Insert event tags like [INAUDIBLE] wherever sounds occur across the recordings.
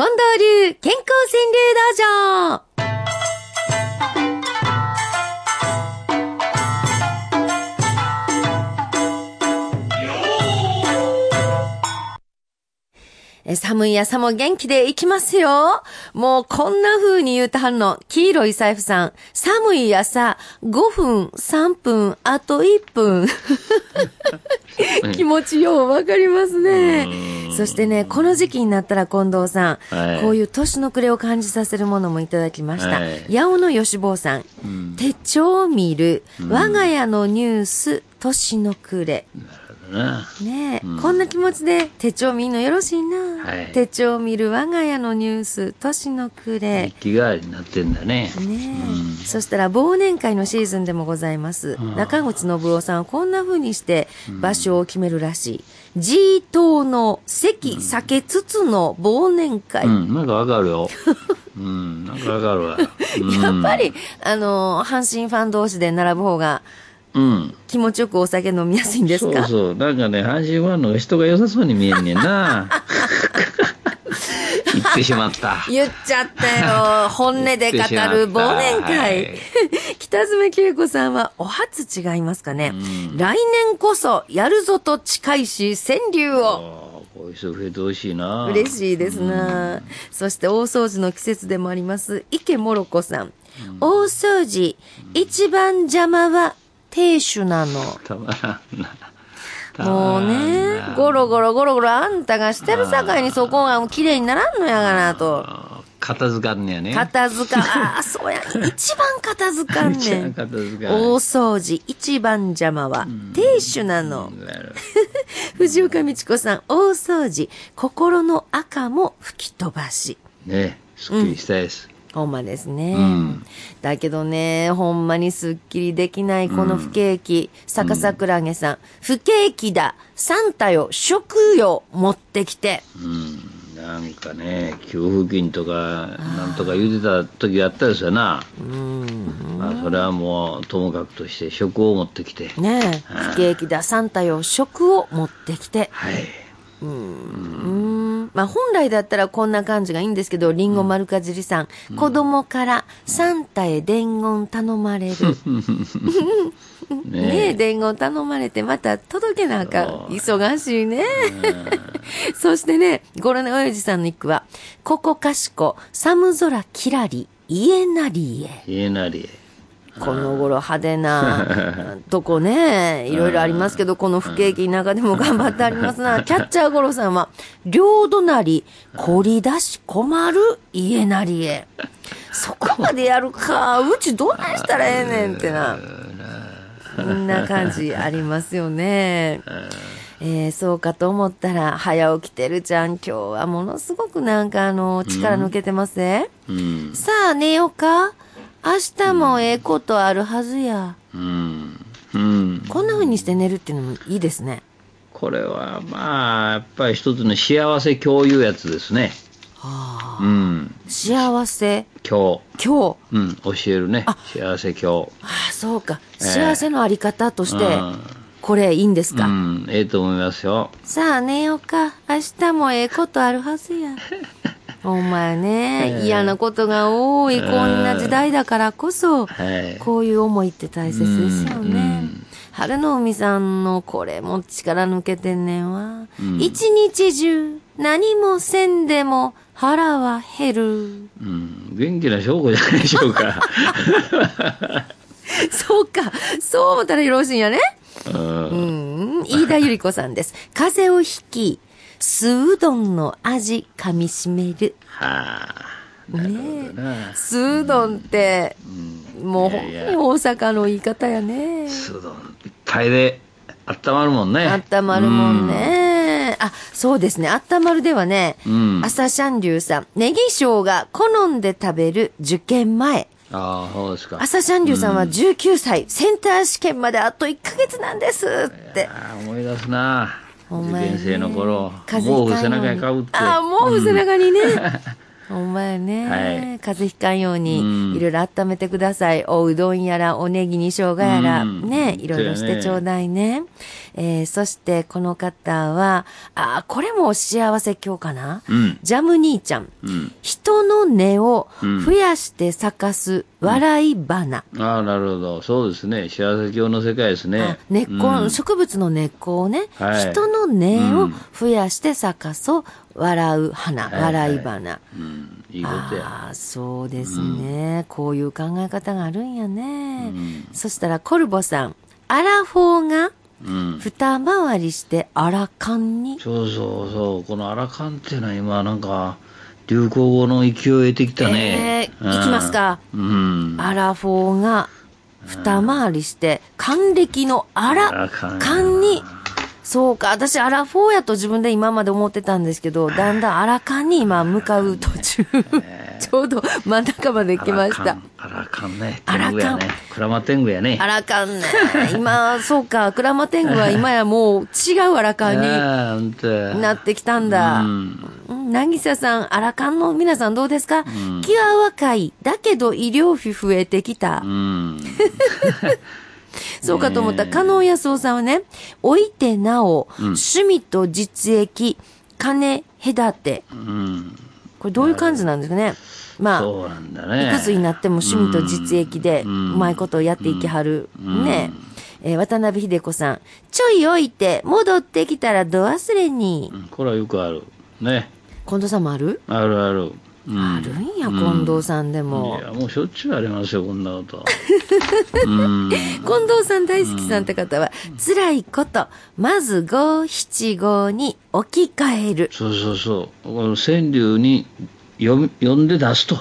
近藤流健康川柳道場。寒い朝も元気でいきますよ。もうこんな風に言うたはんの。黄色い財布さん。寒い朝、5分、3分、あと1分。[LAUGHS] 気持ちようわかりますね。そしてね、この時期になったら近藤さん、はいこういう年の暮れを感じさせるものもいただきました。はい八尾の吉坊さん、手帳を見る、我が家のニュース、年の暮れ。なねえ、こんな気持ちで手帳見んのよろしいな。はい手帳を見る我が家のニュース、年の暮れ日。記代わりになってんだね。ねえ、そしたら忘年会のシーズンでもございます。中口信夫さんはこんな風にして場所を決めるらしい。G 島の席避けつつの忘年会。うん、なんかわかるよ。うん、なんかわかるわ。う [LAUGHS] んやっぱり、あの、阪神ファン同士で並ぶ方がうん。気持ちよくお酒飲みやすいんですか？そうそう。なんかね、阪神ファンの人が良さそうに見えんねんな。[LAUGHS] 言ってしまった。言っちゃったよ。本音で語る忘年会。はい北爪恵子さんはお初違いますかね。来年こそやるぞと近いし、川柳を。ああこういう人増えてほしいな。嬉しいですな、そして大掃除の季節でもあります池もろこさん、大掃除一番邪魔は亭主なの。たまらんな。たもうねな。ゴロゴロゴロゴロあんたがしてるさかいにそこが綺麗にならんのやがなと。片付かんねやね。片付かああそうや。一番片付かん一番ねん片付かん。大掃除一番邪魔は。亭主なの、[LAUGHS] 藤岡美智子さん大掃除。心の赤も吹き飛ばし。ね、すっきりしたいです。ほんまですね。んだけどね、ほんまにすっきりできないこの不景気。坂桜揚げさん、不景気だ。サンタよ、食よ、持ってきて。うん、なんかね、給付金とか、なんとか言うてた時あったですよな。まあ、それはもう、ともかくとして、食を持ってきて。ねえ、不景気だ。サンタよ、食を持ってきて。はい。まあ本来だったらこんな感じがいいんですけど、リンゴ丸かじりさん、子供からサンタへ伝言頼まれる。[LAUGHS] ねえ、伝言頼まれて、また届けなあかん。忙しいね。[LAUGHS] そしてね、ゴロネおやじさんの一句は、ここかしこ、寒空きらり、家なりへ。家なり。この頃派手な [LAUGHS] とこね、いろいろありますけど、この不景気の中でも頑張ってありますな。キャッチャーゴロさんは、両隣、凝り出し困る家なりへ。そこまでやるか、うちどないしたらええねんってな。こんな感じありますよね。えーそうかと思ったら、早起きてるちゃん、今日はものすごくなんかあの、力抜けてますね。うん。さあ、寝ようか明日もええことあるはずや。うん。うん。こんな風にして寝るっていうのもいいですね。これは、まあ、やっぱり一つの幸せ共有やつですね。うん。幸せ、今日。今日。うん。教えるね。幸せ今日。ああ、そうか。幸せのあり方としてうん、これいいんですか？うん。ええと思いますよ。さあ、寝ようか。明日もええことあるはずや。[LAUGHS] お前ね、嫌なことが多いこんな時代だからこそ、はい。こういう思いって大切ですようんうねん。春の海さんのこれも力抜けてんねんわ。一日中何もせんでも腹は減る。うん。元気な証拠じゃないでしょうか。[LAUGHS] そうか。そう思ったらよろしいんやね。うん。うん。飯田由里子さんです。風邪をひき、酢うどんの味噛みしめる。はあ。なるほどな。酢うどんって、もう本当に大阪の言い方やね。酢うどんいっぱいで温まるもんね。あったまるもんね。あ、そうですね。あったまるではね、うん朝シャンリュウさん、ネギ生姜好んで食べる受験前。うん。ああ、そうですか。朝シャンリュウさんは19歳、センター試験まであと1ヶ月なんですって。ああ、思い出すな。受験生の頃、背ひかんように中にかぶって。ああ、もう背中にね。ほん [LAUGHS] まやね。はい風邪ひかんよううんに、いろいろ温めてください。おうどんやら、おネギに生姜やら、うんね、いろいろしてちょうだいね。えー、そして、この方は、あー、これも幸せ今日かな、うん。ジャム兄ちゃん。うん。人の根をうん増やして咲かす笑い花。ああ、なるほど。そうですね。幸せ教の世界ですねあ。根っこ、うん植物の根っこをね、はい人の根をうん増やして咲かそう、笑う花、はいはい笑い花。うん。いいことや。ああ、そうですね、こういう考え方があるんやね。うんそしたら、コルボさん。アラフォーがうん。二回りしてアラカンに？そうそうそう。このアラカンっていうのは今なんか、流行語の勢いを得てきたね。えーいきますか？うん。アラフォーが二回りして、還暦のアラアラカンカンに。そうか、私アラフォーやと自分で今まで思ってたんですけど、だんだんアラカンに今向かう途中。[LAUGHS] ちょうど真ん中まで来ました。アラカンね。アラカン。クラマ天狗やね。アラカンね。今、そうか、クラマテングは今やもう違うアラカンに [LAUGHS] なってきたんだ。うんうん、なぎささん、アラカンの皆さんどうですか、気は若い。だけど医療費増えてきた。うん。[LAUGHS] そうかと思った。加納康夫さんはね、置いてなお、趣味と実益、金隔て。うん。これどういう感じなんですかね？まあ、ね。いくつになっても趣味と実益で、ううんまいことをやっていきはる。うんねえー渡辺秀子さん、ちょい置いて、戻ってきたらど忘れにう。んこれはよくある。ね。近藤さんもある、あるある。うんあるんや、近藤さんでも。いや、もうしょっちゅうありますよ、こんなこと。[LAUGHS] うん。近藤さん大好きさんって方は、辛いこと、まず五七五に置き換える。そうそうそう。この川柳に読み読んで出すと。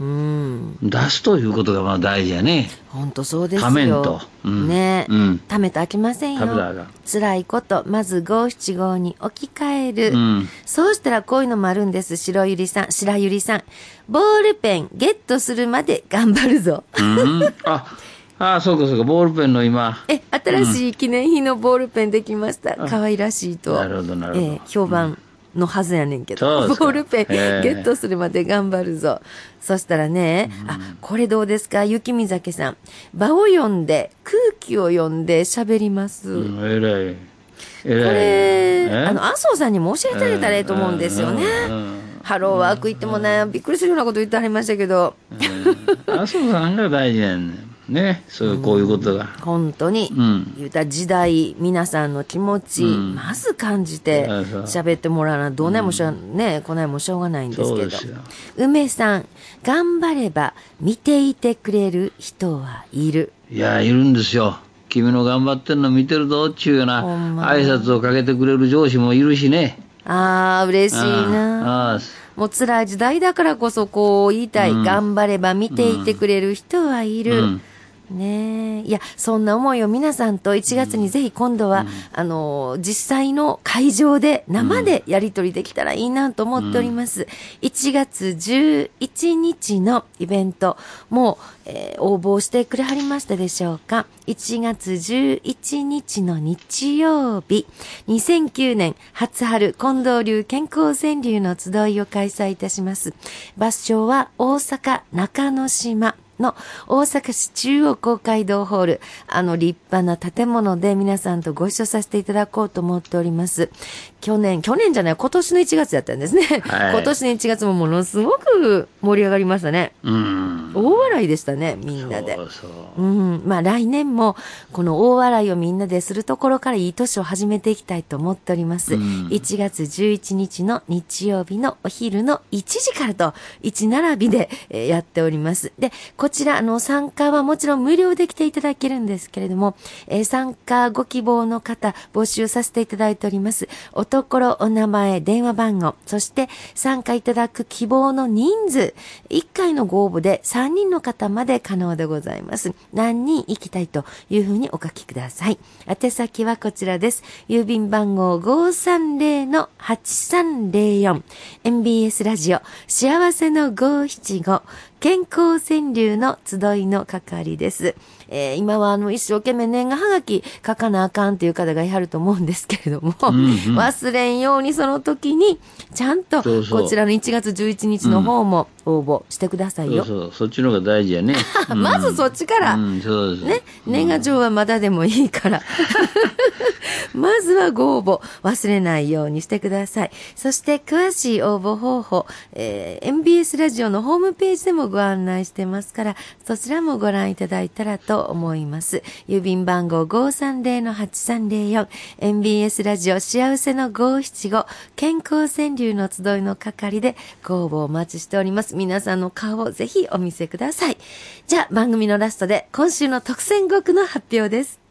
うん。出すということがまあ大事やね。ほんとそうですよ。ためんとうんねえ、うんためて飽きませんよ。辛いこと、まず五七五に置き換える。うんそうしたらこういうのもあるんです。白ゆりさん、白ゆりさん。ボールペンゲットするまで頑張るぞ。うん。あ、あ、そうかそうか、ボールペンの今。え、新しい記念品のボールペンできました。可愛らしいと。なるほどなるほどええ評判のはずやねんけど。ボールペンゲええットするまで頑張るぞ。そしたらね、あ、これどうですか？雪見酒さん。場を読んで、空気を読んで喋ります。うん、えらい。えこらい。れ、え？あの、麻生さんにも教えてあげたらええと思うんですよね。うんうんハローワーク行ってもね、びっくりするようなこと言ってはりましたけど、うんあそうさんが大事なんねんね。そういう、こういうことが。本当に、うん言うたら時代、皆さんの気持ち、うんまず感じて喋ってもらわな、どうないもしょう、ね、こないもしょうがないんですけど。梅さん、頑張れば見ていてくれる人はいる。いや、いるんですよ。君の頑張ってんの見てるぞっちゅうような挨拶をかけてくれる上司もいるしね。ああ、嬉しいな。ああもう辛い時代だからこそこう言いたい。うん頑張れば見ていてくれる人はいる。うんねえ。いや、そんな思いを皆さんと1月にぜひ今度は、あの、実際の会場で生でやり取りできたらいいなと思っております。1月11日のイベント、もう、えー応募してくれはりましたでしょうか ?1 月11日の日曜日、2009年初春近藤流健康川柳の集いを開催いたします。場所は大阪中之島。の大阪市中央公会堂ホール、あの立派な建物で皆さんとご一緒させていただこうと思っております。去年、去年じゃない、今年の1月だったんですね。はい今年の1月もものすごく盛り上がりましたね。うん。大笑いでしたね、みんなで。そうそう。うん。まあ来年も、この大笑いをみんなでするところからいい年を始めていきたいと思っております。うん1月11日の日曜日のお昼の1時からと、1並びで、えーやっております。で、こちら、あの、参加はもちろん無料で来ていただけるんですけれども、えー参加ご希望の方、募集させていただいております。おところ、お名前、電話番号、そして参加いただく希望の人数、1回のご応募で3人の方まで可能でございます。何人行きたいというふうにお書きください。宛先はこちらです。郵便番号530-8304。MBS ラジオ、幸せの575。健康川柳の集いの係です。えー今はあの、一生懸命年賀はがき書かなあかんっていう方がいはると思うんですけれども、んうん。忘れんようにその時に、ちゃんと、こちらの1月11日の方も応募してくださいよ。そうそう、そっちの方が大事やね。[LAUGHS] うんまずそっちから、うん、そうです。ね、年賀状はまだでもいいから。[LAUGHS] まずはご応募忘れないようにしてください。そして詳しい応募方法、えー MBS ラジオのホームページでもご案内してますから、そちらもご覧いただいたらと思います。郵便番号530-8304、MBS ラジオ幸せの575、健康川柳の集いの係でご応募お待ちしております。皆さんの顔をぜひお見せください。じゃあ番組のラストで今週の特選5句の発表です。